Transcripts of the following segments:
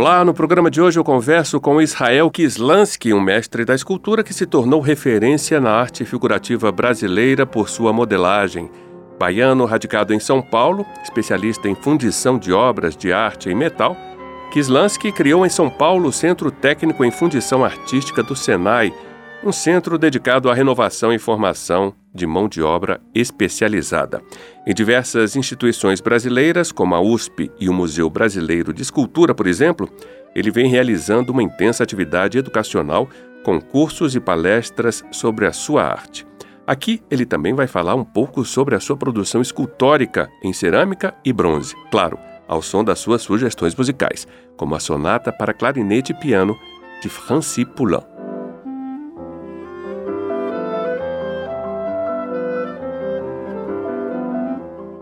Olá, no programa de hoje eu converso com Israel Kislansky, um mestre da escultura que se tornou referência na arte figurativa brasileira por sua modelagem. Baiano, radicado em São Paulo, especialista em fundição de obras de arte em metal, Kislansky criou em São Paulo o Centro Técnico em Fundição Artística do Senai, um centro dedicado à renovação e formação de mão de obra especializada. Em diversas instituições brasileiras, como a USP e o Museu Brasileiro de Escultura, por exemplo, ele vem realizando uma intensa atividade educacional com cursos e palestras sobre a sua arte. Aqui ele também vai falar um pouco sobre a sua produção escultórica em cerâmica e bronze, claro, ao som das suas sugestões musicais, como a sonata para clarinete e piano de Francis Poulenc.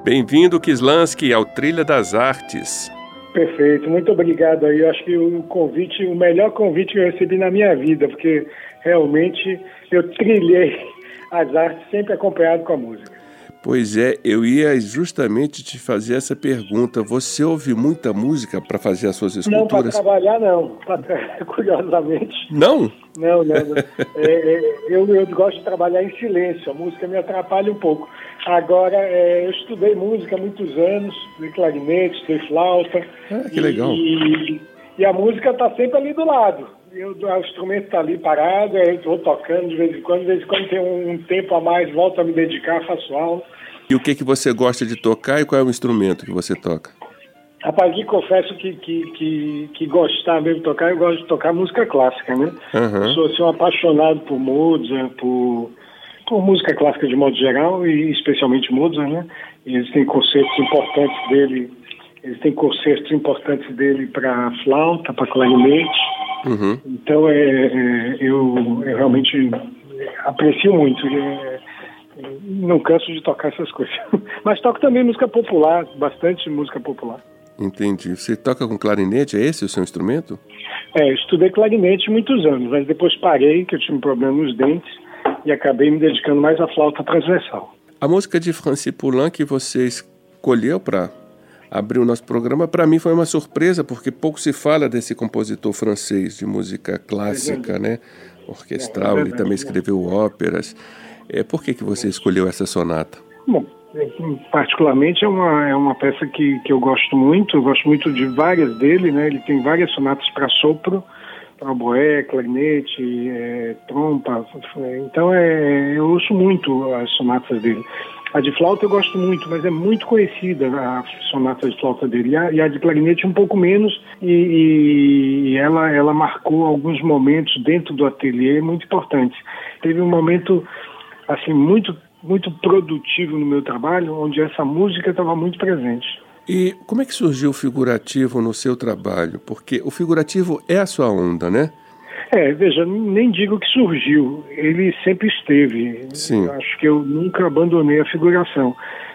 Bem-vindo, Kislansky, ao Trilha das Artes. Perfeito, muito obrigado aí. Eu acho que o convite, o melhor convite que eu recebi na minha vida, porque realmente eu trilhei as artes sempre acompanhado com a música. Pois é, eu ia justamente te fazer essa pergunta. Você ouve muita música para fazer as suas esculturas? Não, para trabalhar não, curiosamente. Não? Não, não. não. É, é, eu, eu gosto de trabalhar em silêncio, a música me atrapalha um pouco. Agora, é, eu estudei música há muitos anos, estudei clarinete, estudei flauta. Ah, que legal. E, e a música está sempre ali do lado. Eu, o instrumento está ali parado, eu vou tocando de vez em quando, de vez em quando tem um, um, tempo a mais, volto a me dedicar, faço aula. E o que, que você gosta de tocar e qual é o instrumento que você toca? Rapaz, aqui confesso que, que, que, que, gostar mesmo de tocar, eu gosto de tocar música clássica, né? Uhum. Sou assim, um apaixonado por Mozart, por, por música clássica de modo geral e especialmente Mozart, né? Existem conceitos importantes dele, existem conceitos importantes dele para flauta, para clarinete. Uhum. Então, é, é, eu, eu, realmente aprecio muito. É, não canso de tocar essas coisas. Mas toco também música popular, bastante música popular. Entendi. Você toca com clarinete? É esse o seu instrumento? É, estudei clarinete muitos anos, mas depois parei, que eu tinha um problema nos dentes, e acabei me dedicando mais à flauta transversal. A música de Francis Poulenc que você escolheu para abrir o nosso programa, para mim foi uma surpresa, porque pouco se fala desse compositor francês de música clássica, é né? Orquestral, é ele também escreveu óperas. É, por que, que você escolheu essa sonata? Bom, particularmente é uma, é uma peça que, que eu gosto muito, eu gosto muito de várias dele, né? Ele tem várias sonatas para sopro, para oboé, clarinete, é, trompa. Então é, eu ouço muito as sonatas dele. A de flauta eu gosto muito, mas é muito conhecida a sonata de flauta dele. E a, e a de clarinete um pouco menos, e, e, ela, ela marcou alguns momentos dentro do ateliê muito importantes. Teve um momento assim muito muito produtivo no meu trabalho, onde essa música estava muito presente. E como é que surgiu o figurativo no seu trabalho? Porque o figurativo é a sua onda, né? É, veja, nem digo que surgiu, ele sempre esteve. Sim. Eu acho que eu nunca abandonei a figuração.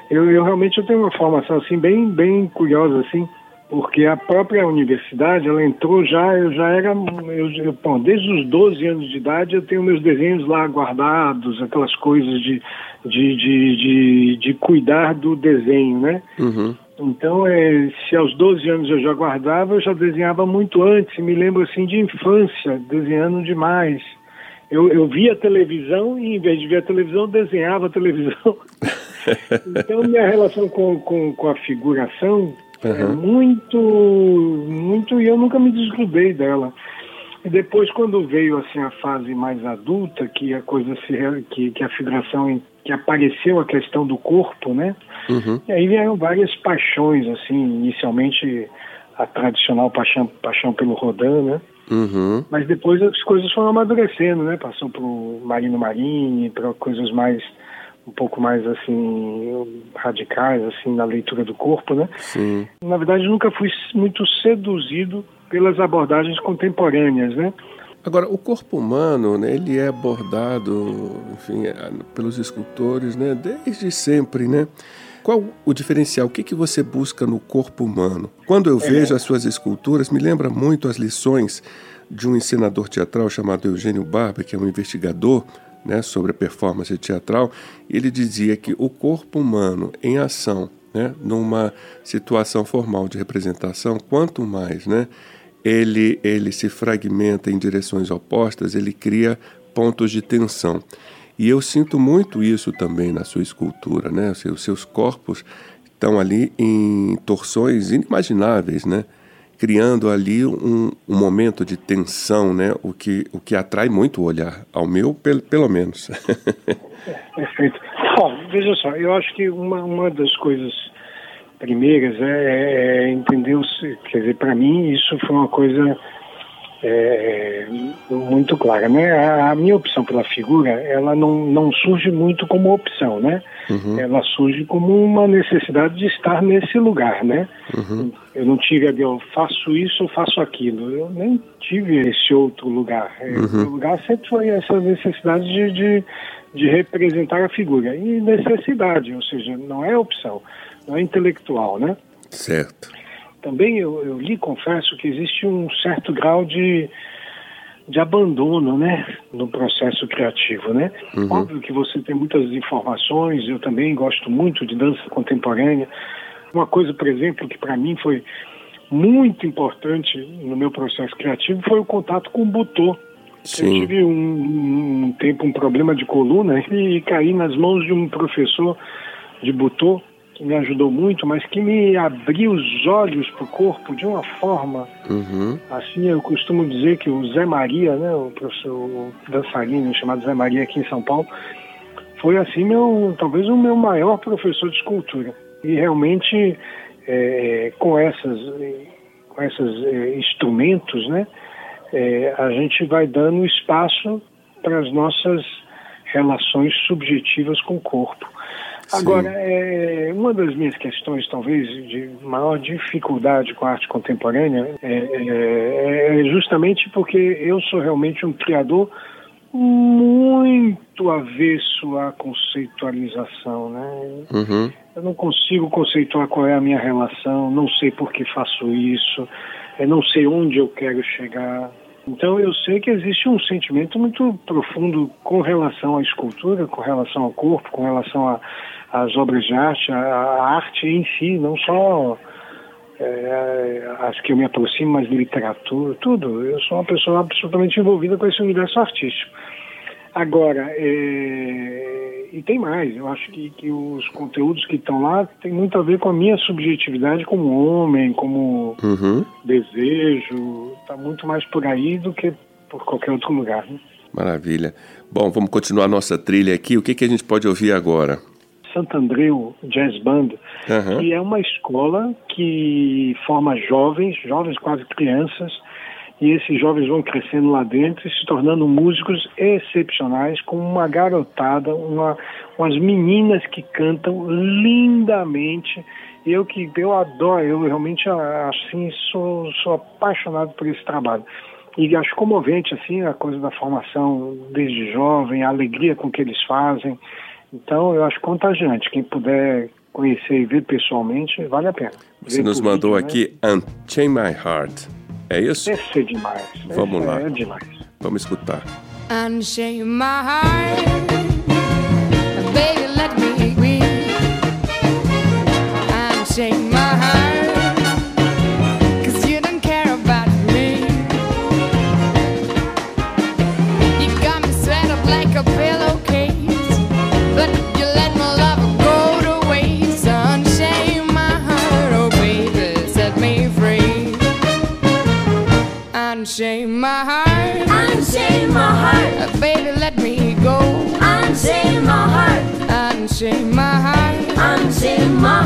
Eu, eu realmente eu tenho uma formação assim bem bem curiosa assim, porque a própria universidade, ela entrou já, eu já era, eu, eu, bom, desde os 12 anos de idade eu tenho meus desenhos lá guardados, aquelas coisas de, de, de, de, de cuidar do desenho, né? Uhum. Então, é, se aos 12 anos eu já guardava, eu já desenhava muito antes. Me lembro assim de infância, desenhando demais. Eu, eu via televisão e, em vez de ver a televisão, desenhava a televisão. então, minha relação com, com, com a figuração uhum. é muito, muito. E eu nunca me desgrudei dela. E depois, quando veio assim a fase mais adulta, que a coisa se que, que a figuração que apareceu a questão do corpo, né? Uhum. E aí vieram várias paixões, assim, inicialmente a tradicional paixão, paixão pelo Rodin, né? Uhum. Mas depois as coisas foram amadurecendo, né? Passou pro Marino Marini, para coisas mais um pouco mais assim radicais assim na leitura do corpo, né? Sim. Na verdade, nunca fui muito seduzido pelas abordagens contemporâneas, né? Agora, o corpo humano, né, ele é abordado, enfim, é, pelos escultores, né, desde sempre, né? Qual o diferencial? O que, que você busca no corpo humano? Quando eu é. vejo as suas esculturas, me lembra muito as lições de um encenador teatral chamado Eugênio Barba, que é um investigador né, sobre a performance teatral. Ele dizia que o corpo humano em ação, né, numa situação formal de representação, quanto mais né, ele, ele se fragmenta em direções opostas, ele cria pontos de tensão. E eu sinto muito isso também na sua escultura, né? Os seus corpos estão ali em torções inimagináveis, né? Criando ali um, um, momento de tensão, né? O que, o que atrai muito o olhar, ao meu, pelo, pelo menos. Perfeito. Bom, veja só, eu acho que uma, uma das coisas primeiras é, é, é entender, quer dizer, para mim isso foi uma coisa é, muito clara, né? A, a, minha opção pela figura, ela não, não surge muito como opção, né? Uhum. Ela surge como uma necessidade de estar nesse lugar, né? Uhum. Eu não tive, eu faço isso, eu faço aquilo. Eu nem tive esse outro lugar. É, uhum. O lugar sempre foi essa necessidade de, de, de representar a figura. E necessidade, ou seja, não é opção, não é intelectual, né? Certo também eu, eu lhe confesso que existe um certo grau de, de abandono, né, no processo criativo, né? Uhum. Óbvio que você tem muitas informações, eu também gosto muito de dança contemporânea. Uma coisa, por exemplo, que para mim foi muito importante no meu processo criativo foi o contato com o Butô. Eu tive um, um, tempo um problema de coluna e caí nas mãos de um professor de Butô que me ajudou muito, mas que me abriu os olhos para o corpo de uma forma. Uhum. Assim, eu costumo dizer que o Zé Maria, né, o professor dançarino chamado Zé Maria aqui em São Paulo, foi assim meu, talvez o meu maior professor de escultura. E realmente é, com essas, com esses é, instrumentos, né, é, a gente vai dando espaço para as nossas relações subjetivas com o corpo. Agora, é, uma das minhas questões, talvez, de maior dificuldade com a arte contemporânea é, é, é justamente porque eu sou realmente um criador muito avesso à conceitualização, né? Uhum. Eu não consigo conceituar qual é a minha relação, não sei por que faço isso, não sei onde eu quero chegar. Então eu sei que existe um sentimento muito profundo com relação à escultura, com relação ao corpo, com relação às obras de arte, a, arte em si, não só é, as que eu me aproximo, mas literatura, tudo. Eu sou uma pessoa absolutamente envolvida com esse universo artístico. Agora, é, e tem mais, eu acho que, que os conteúdos que estão lá têm muito a ver com a minha subjetividade como homem, como uhum. desejo, está muito mais por aí do que por qualquer outro lugar. Né? Maravilha. Bom, vamos continuar nossa trilha aqui. O que, que a gente pode ouvir agora? Santo Andreu Jazz Band, uhum. que é uma escola que forma jovens, jovens quase crianças, e esses jovens vão crescendo lá dentro e se tornando músicos excepcionais, com uma garotada, uma, umas meninas que cantam lindamente. Eu que eu adoro, eu realmente assim sou, sou apaixonado por esse trabalho. E acho comovente assim a coisa da formação desde jovem, a alegria com que eles fazem. Então eu acho contagiante. Quem puder conhecer e ver pessoalmente, vale a pena. Você nos mandou vídeo, aqui né? Unchain My Heart. É isso? Esse é demais. Vamos Esse lá. É demais. Vamos escutar. My heart, Unshame my heart. Unshame my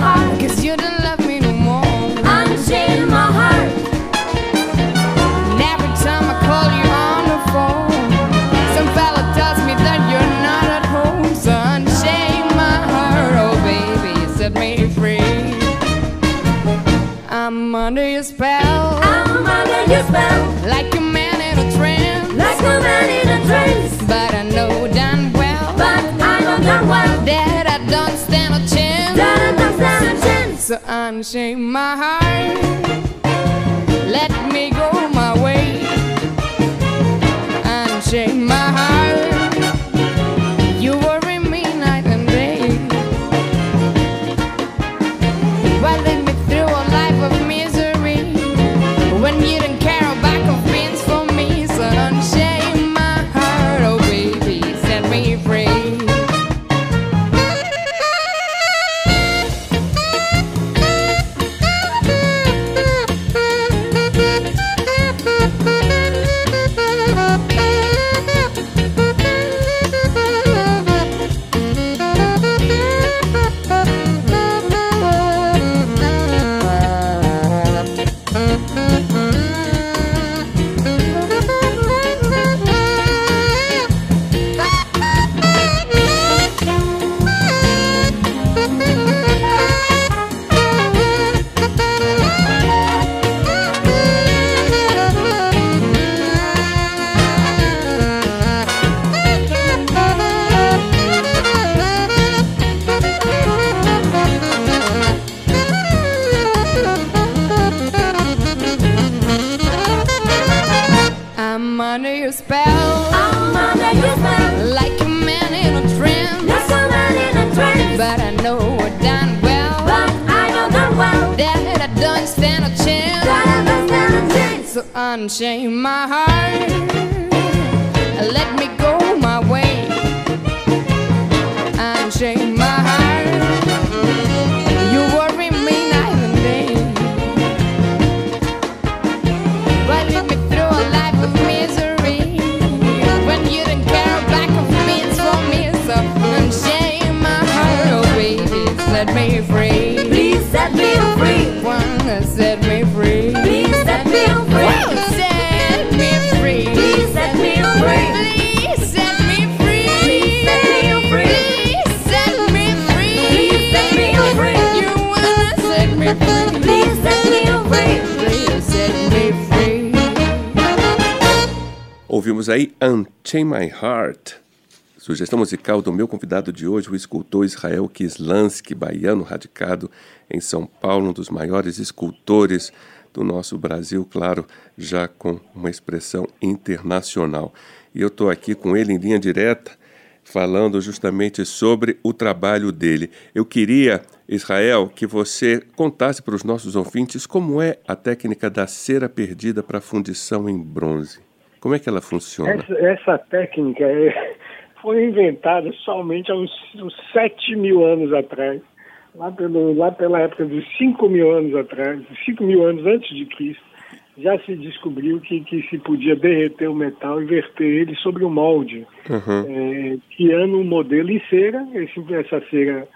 So unshake my heart. Let me go my way. Unshake my heart. Unchain my heart, let me go my way. Unchain my heart, you worry me night and day. Why lead me through a life of misery when you don't care about convenience for me? So unchain my heart, oh baby, set me free. Ouvimos aí Unchain My Heart, sugestão musical do meu convidado de hoje, o escultor Israel Kislansky, baiano radicado em São Paulo, um dos maiores escultores do nosso Brasil, claro, já com uma expressão internacional. E eu estou aqui com ele em linha direta, falando justamente sobre o trabalho dele. Eu queria, Israel, que você contasse para os nossos ouvintes como é a técnica da cera perdida para fundição em bronze. Como é que ela funciona? Essa, essa técnica é- foi inventada somente há uns, uns 7 mil anos atrás, lá, pelo, lá pela época dos 5 mil anos atrás, 5 mil anos antes de Cristo, já se descobriu que, que se podia derreter o metal e verter ele sobre o molde, é, criando um modelo em cera. Esse, essa cera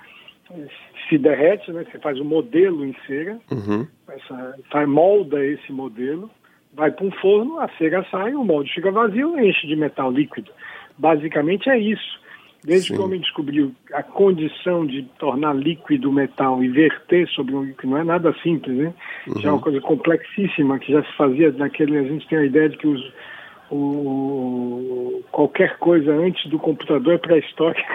se derrete, né? você faz um modelo em cera, Uhum. essa, faz, molda esse modelo, vai para um forno, a cera sai, o molde fica vazio e enche de metal líquido. Basicamente é isso. Desde Sim. que o homem descobriu a condição de tornar líquido o metal e verter sobre um que não é nada simples, né? Já é uma coisa complexíssima que já se fazia naquele. A gente tem a ideia de que os, o, qualquer coisa antes do computador é pré-histórico.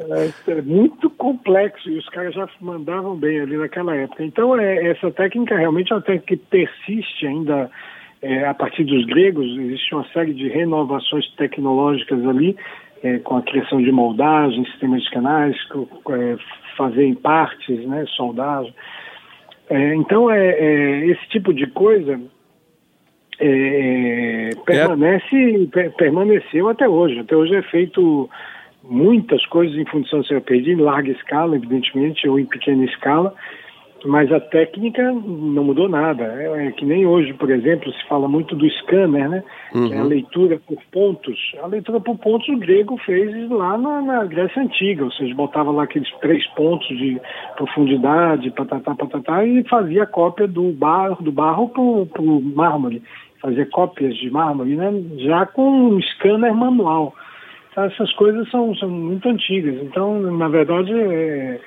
É, muito complexo e os caras já mandavam bem ali naquela época. Então, é, essa técnica realmente é uma técnica que persiste ainda é, a partir dos gregos. Existe uma série de renovações tecnológicas ali, é, com a criação de moldagem, sistemas de canais, é, fazer em partes, né, soldagem. É, então, é, é, esse tipo de coisa é, permanece, per- permaneceu até hoje. Até hoje é feito muitas coisas em função ser perdido, em larga escala, evidentemente, ou em pequena escala, mas a técnica não mudou nada. É, é que nem hoje, por exemplo, se fala muito do scanner, né? Que é a leitura por pontos. A leitura por pontos o grego fez lá na, na Grécia Antiga, ou seja, botava lá aqueles três pontos de profundidade, patatá, patatá, e fazia cópia do barro, do barro para o mármore. Fazia cópias de mármore, né? Já com um scanner manual. Então, essas coisas são, são muito antigas. Então, na verdade, é,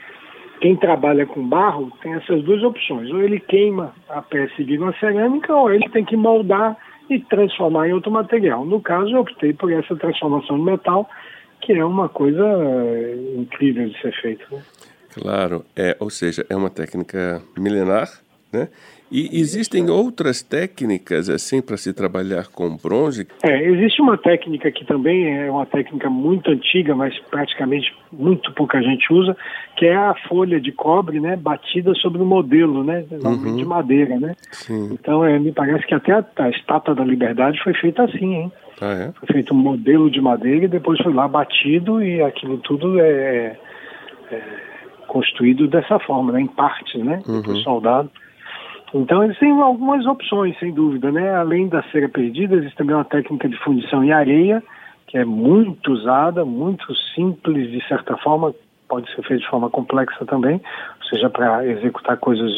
quem trabalha com barro tem essas duas opções. Ou ele queima a peça e vira uma cerâmica, ou ele tem que moldar e transformar em outro material. No caso, eu optei por essa transformação de metal, que é uma coisa eh, incrível de ser feita. né? Claro, é, ou seja, é uma técnica milenar, né? E existem outras técnicas assim para se trabalhar com bronze? É, existe uma técnica que também é uma técnica muito antiga, mas praticamente muito pouca gente usa, que é a folha de cobre, né, batida sobre o modelo, né, normalmente de madeira, né. Sim. Então, é, me parece que até a, a estátua da Liberdade foi feita assim, hein. Ah, é? Foi feito um modelo de madeira e depois foi lá batido e aquilo tudo é, é construído dessa forma, né, em partes, né, depois soldado. Então eles têm algumas opções, sem dúvida, né? Além da cera perdida, existe também uma técnica de fundição em areia, que é muito usada, muito simples de certa forma, pode ser feita de forma complexa também, ou seja, para executar coisas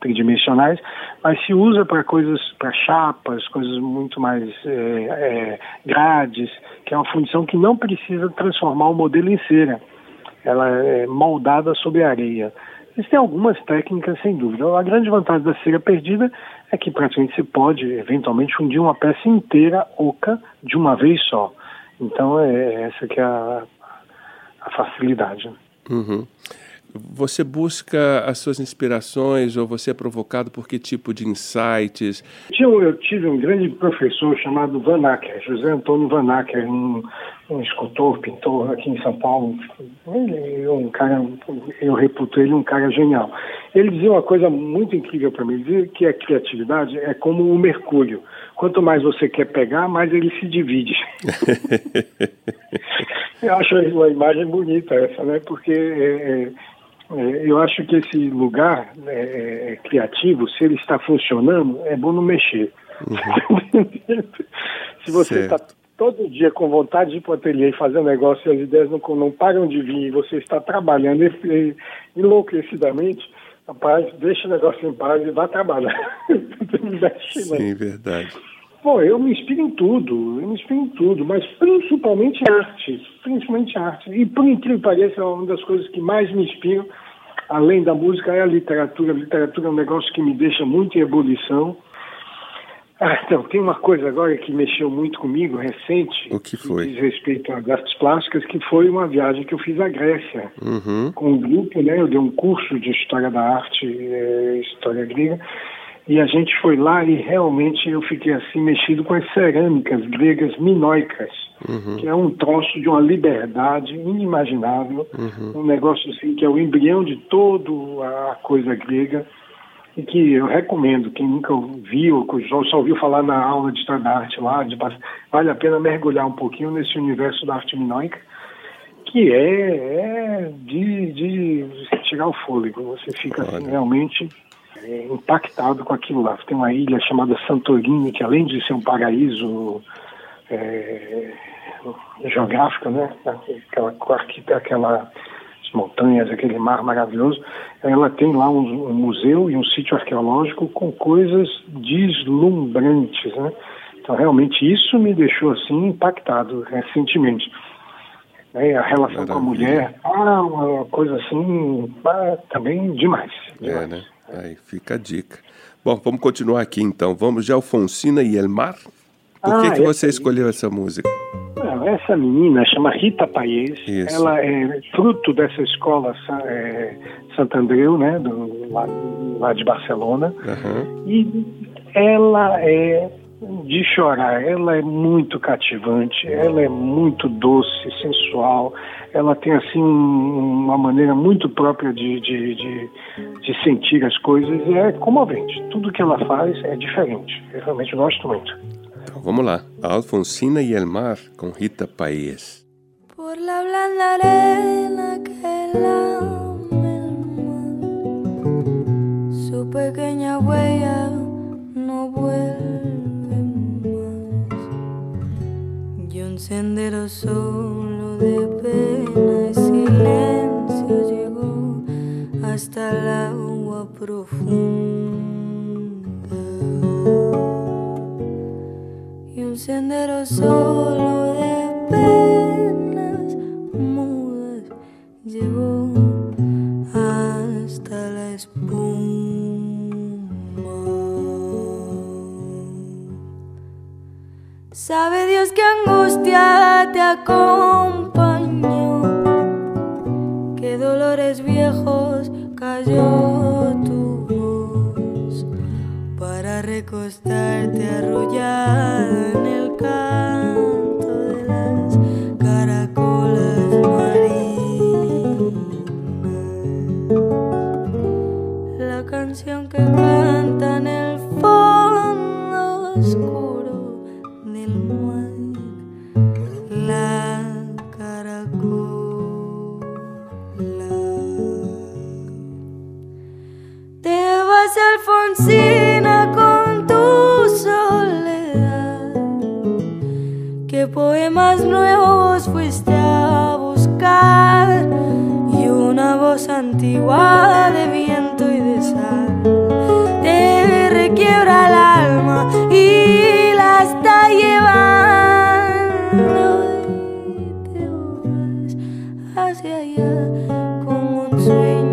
tridimensionais, mas se usa para coisas, para chapas, coisas muito mais é, é, grades, que é uma fundição que não precisa transformar o modelo em cera. Ela é moldada sobre areia. Existem algumas técnicas, sem dúvida. A grande vantagem da cera perdida é que praticamente você pode, eventualmente, fundir uma peça inteira oca de uma vez só. Então, é essa que é a, a facilidade. Uhum. Você busca as suas inspirações ou você é provocado por que tipo de insights? Um- Eu tive um grande professor chamado Van Acker, José Antônio Van Acker, um, um escultor, pintor aqui em São Paulo. Ele é um cara, eu reputo ele um cara genial. Ele dizia uma coisa muito incrível para mim, ele dizia que a criatividade é como o mercúrio. Quanto mais você quer pegar, mais ele se divide. eu acho uma imagem bonita essa, né? Porque é, é, eu acho que esse lugar é, é, criativo, se ele está funcionando, é bom não mexer. se você está todo dia com vontade de ir para o ateliê e fazer um negócio e as ideias não, não param de vir e você está trabalhando enlouquecidamente, rapaz, deixa o negócio em paz e vá trabalhar. Sim, verdade. Bom, eu me inspiro em tudo, eu me inspiro em tudo, mas principalmente arte, principalmente arte. E por incrível que pareça, uma das coisas que mais me inspiram, além da música, é a literatura. A literatura é um negócio que me deixa muito em ebulição. Ah, então, tem uma coisa agora que mexeu muito comigo, recente, O que foi? diz respeito às artes plásticas, que foi uma viagem que eu fiz à Grécia Uhum. com um grupo, né? Eu dei um curso de história da arte, eh, história grega, e a gente foi lá e realmente eu fiquei assim mexido com as cerâmicas gregas minoicas, que é um troço de uma liberdade inimaginável, um negócio assim que é o embrião de toda a coisa grega e que eu recomendo, quem nunca viu, que só ouviu falar na aula de história da arte lá, de, vale a pena mergulhar um pouquinho nesse universo da arte minoica que é, é de, de você tirar o fôlego. Você fica assim, realmente é, impactado com aquilo lá. Tem uma ilha chamada Santorini, que além de ser um paraíso é, geográfico, né? Aquela, aquela as montanhas, aquele mar maravilhoso, ela tem lá um, um museu e um sítio arqueológico com coisas deslumbrantes, né? Então, realmente, isso me deixou, assim, impactado recentemente né, a relação com a Maravilha. mulher, ah, uma coisa assim, ah, também demais. É, demais. né? Aí fica a dica. Bom, vamos continuar aqui então. Vamos de Alfonsina e Elmar. Por que, Ah, que você essa aí. escolheu essa música? Essa menina chama Rita Paes, Isso. ela é fruto dessa escola é, Santo Andreu, né, do, lá, lá de Barcelona, Aham. e ela é de chorar, ela é muito cativante, ela é muito doce, sensual, ela tem assim um- uma maneira muito própria de, de, de, de sentir as coisas, e é comovente, tudo que ela faz é diferente, eu realmente gosto muito. Então vamos lá. Alfonsina e Elmar com Rita Paes. Por la blanda arena que lame el mar, su pequeña huella no vuelve más. Y un sendero solo de pena y silencio llegó hasta la agua profunda. Y un sendero solo de penas mudas llegó hasta la espuma. Sabe Dios que angustia te acompaña. Dolores viejos cayó tu voz para recostarte arrullada en el canto hacia allá como un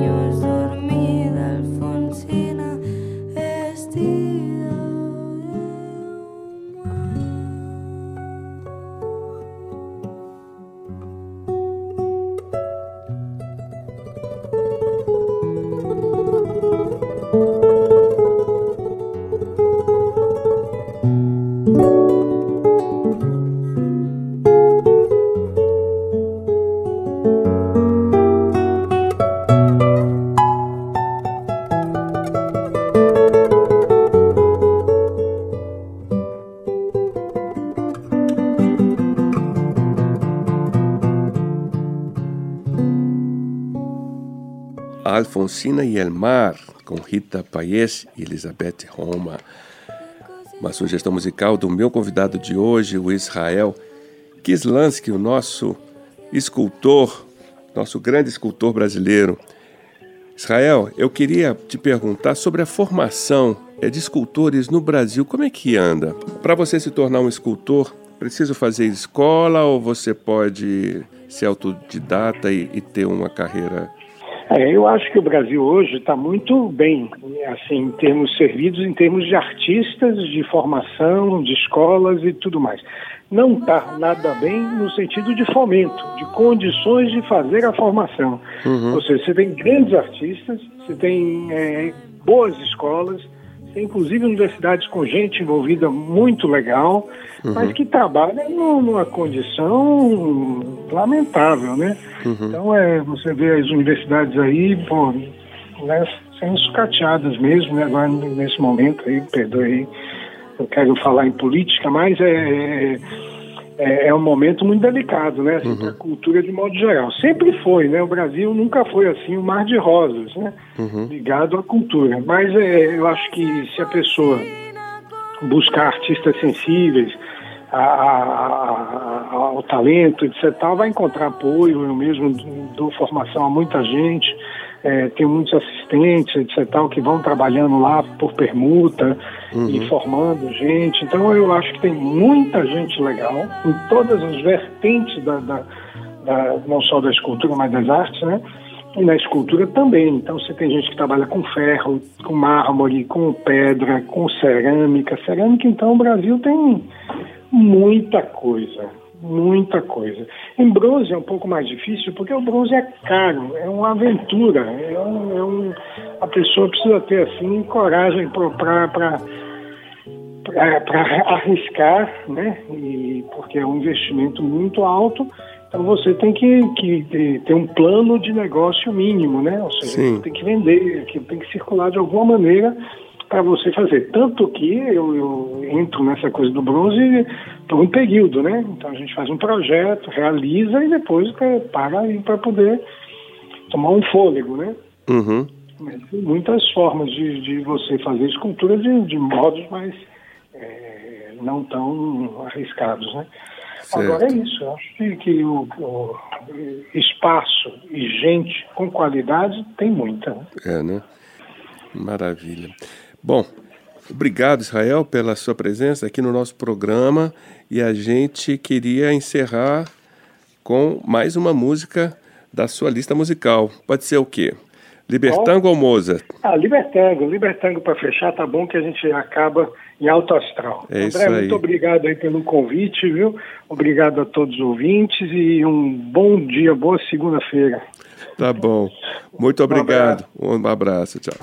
Alfonsina e el Mar, com Rita Paes e Elizabeth Roma. Uma sugestão musical do meu convidado de hoje, o Israel Kislansky, o nosso escultor, nosso grande escultor brasileiro. Israel, eu queria te perguntar sobre a formação eh, de escultores no Brasil. Como é que anda? Para você se tornar um escultor, preciso fazer escola ou você pode ser autodidata e, e ter uma carreira É, eu acho que o Brasil hoje está muito bem, assim, em termos servidos, em termos de artistas, de formação, de escolas e tudo mais. Não está nada bem no sentido de fomento, de condições de fazer a formação. Ou seja, você tem grandes artistas, você tem é, boas escolas, tem inclusive universidades com gente envolvida muito legal, mas que trabalham num- numa condição lamentável, né? Então é, você vê as universidades aí, pô, né, sendo sucateadas mesmo, né? Agora nesse momento aí, perdoe aí, eu quero falar em política, mas é, é, é um momento muito delicado, né? Assim, para a cultura de modo geral. Sempre foi, né? O Brasil nunca foi assim um mar de rosas, né? Ligado à cultura. Mas é, eu acho que se a pessoa buscar artistas sensíveis a- a- a- ao talento, etc., vai encontrar apoio. Eu mesmo dou formação a muita gente, é, tenho muitos assistentes, etc., tal, que vão trabalhando lá por permuta e formando gente. Então, eu acho que tem muita gente legal em todas as vertentes da, da- da- não só da escultura, mas das artes, né? E na escultura também. Então você tem gente que trabalha com ferro, com mármore, com pedra, com cerâmica. Cerâmica, então, o Brasil tem muita coisa. Muita coisa. Em bronze é um pouco mais difícil, porque o bronze é caro, é uma aventura. É um, é um- a pessoa precisa ter, assim, coragem para arriscar, né? E, porque é um investimento muito alto. Então você tem que, que ter- um plano de negócio mínimo, né? Ou seja, tem que vender, tem que circular de alguma maneira para você fazer. Tanto que eu, eu entro nessa coisa do bronze por um período, né? Então a gente faz um projeto, realiza e depois para aí para poder tomar um fôlego, né? Uhum. Mas tem muitas formas de, de você fazer escultura de, de modos mais é, não tão arriscados, né? Certo. Agora é isso, eu acho que, que o, o espaço e gente com qualidade tem muita. Né? É, né? Maravilha. Bom, obrigado, Israel, pela sua presença aqui no nosso programa. E a gente queria encerrar com mais uma música da sua lista musical. Pode ser o quê? Libertango ou Mozart? Ah, Libertango. Libertango para fechar, tá bom que a gente acaba em alto astral. É isso André, aí. muito obrigado aí pelo convite, viu? Obrigado a todos os ouvintes e um bom dia, boa segunda-feira. Tá bom. Muito obrigado. Um abraço. Tchau.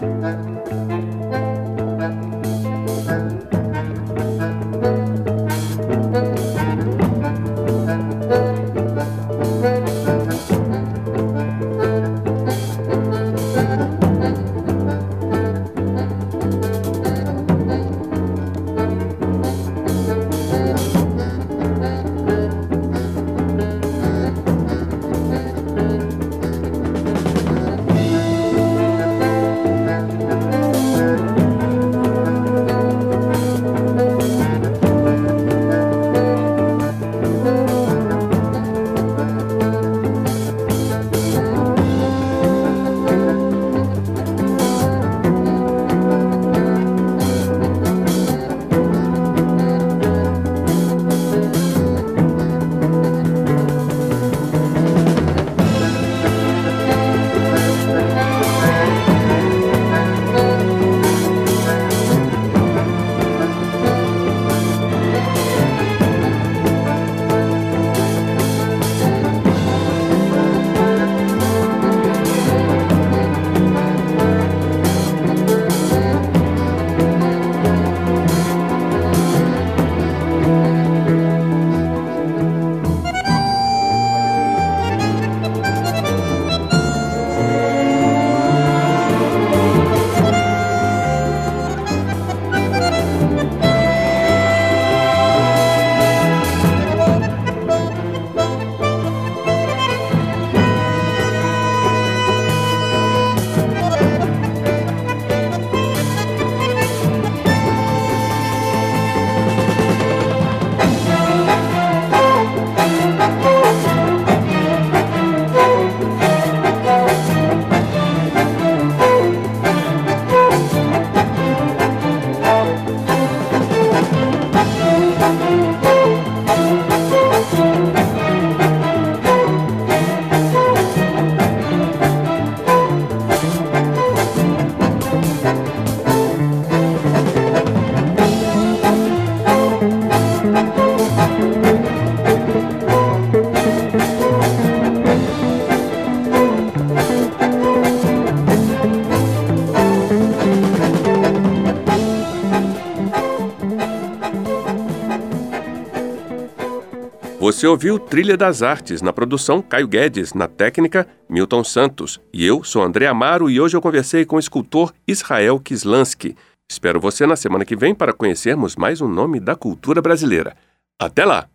Você ouviu Trilha das Artes, na produção Caio Guedes, na técnica Milton Santos. E eu sou André Amaro e hoje eu conversei com o escultor Israel Kislansky. Espero você na semana que vem para conhecermos mais um nome da cultura brasileira. Até lá!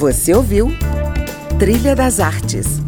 Você ouviu Trilha das Artes